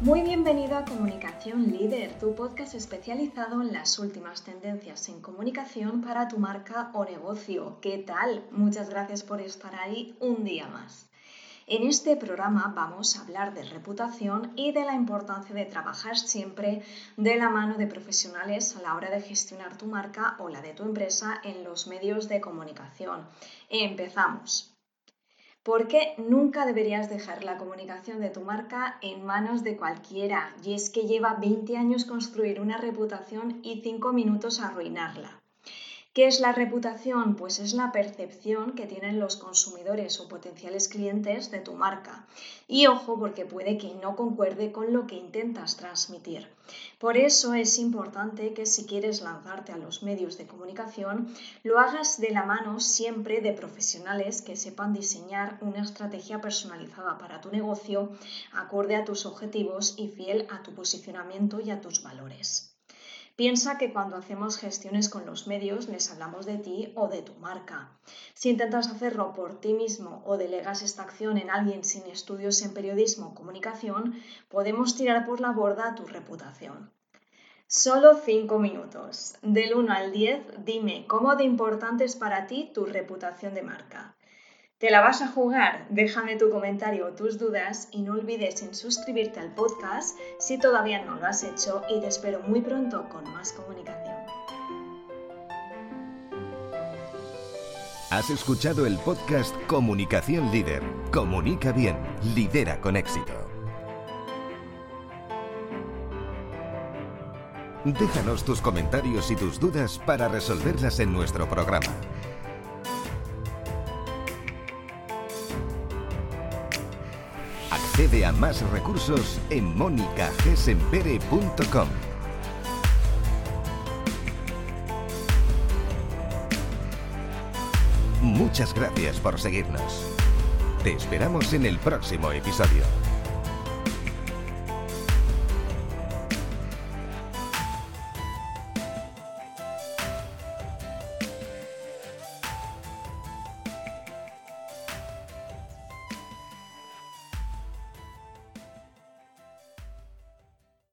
Muy bienvenido a Comunicación Líder, tu podcast especializado en las últimas tendencias en comunicación para tu marca o negocio. ¿Qué tal? Muchas gracias por estar ahí un día más. En este programa vamos a hablar de reputación y de la importancia de trabajar siempre de la mano de profesionales a la hora de gestionar tu marca o la de tu empresa en los medios de comunicación. Empezamos. ¿Por qué nunca deberías dejar la comunicación de tu marca en manos de cualquiera? Y es que lleva 20 años construir una reputación y 5 minutos arruinarla. ¿Qué es la reputación? Pues es la percepción que tienen los consumidores o potenciales clientes de tu marca. Y ojo, porque puede que no concuerde con lo que intentas transmitir. Por eso es importante que si quieres lanzarte a los medios de comunicación, lo hagas de la mano siempre de profesionales que sepan diseñar una estrategia personalizada para tu negocio, acorde a tus objetivos y fiel a tu posicionamiento y a tus valores. Piensa que cuando hacemos gestiones con los medios les hablamos de ti o de tu marca. Si intentas hacerlo por ti mismo o delegas esta acción en alguien sin estudios en periodismo o comunicación, podemos tirar por la borda tu reputación. Solo 5 minutos. Del 1 al 10, dime cómo de importante es para ti tu reputación de marca. ¿Te la vas a jugar? Déjame tu comentario o tus dudas y no olvides en suscribirte al podcast si todavía no lo has hecho y te espero muy pronto con más comunicación. Has escuchado el podcast Comunicación Líder. Comunica bien, lidera con éxito. Déjanos tus comentarios y tus dudas para resolverlas en nuestro programa. Accede a más recursos en monicagesempere.com. Muchas gracias por seguirnos. Te esperamos en el próximo episodio.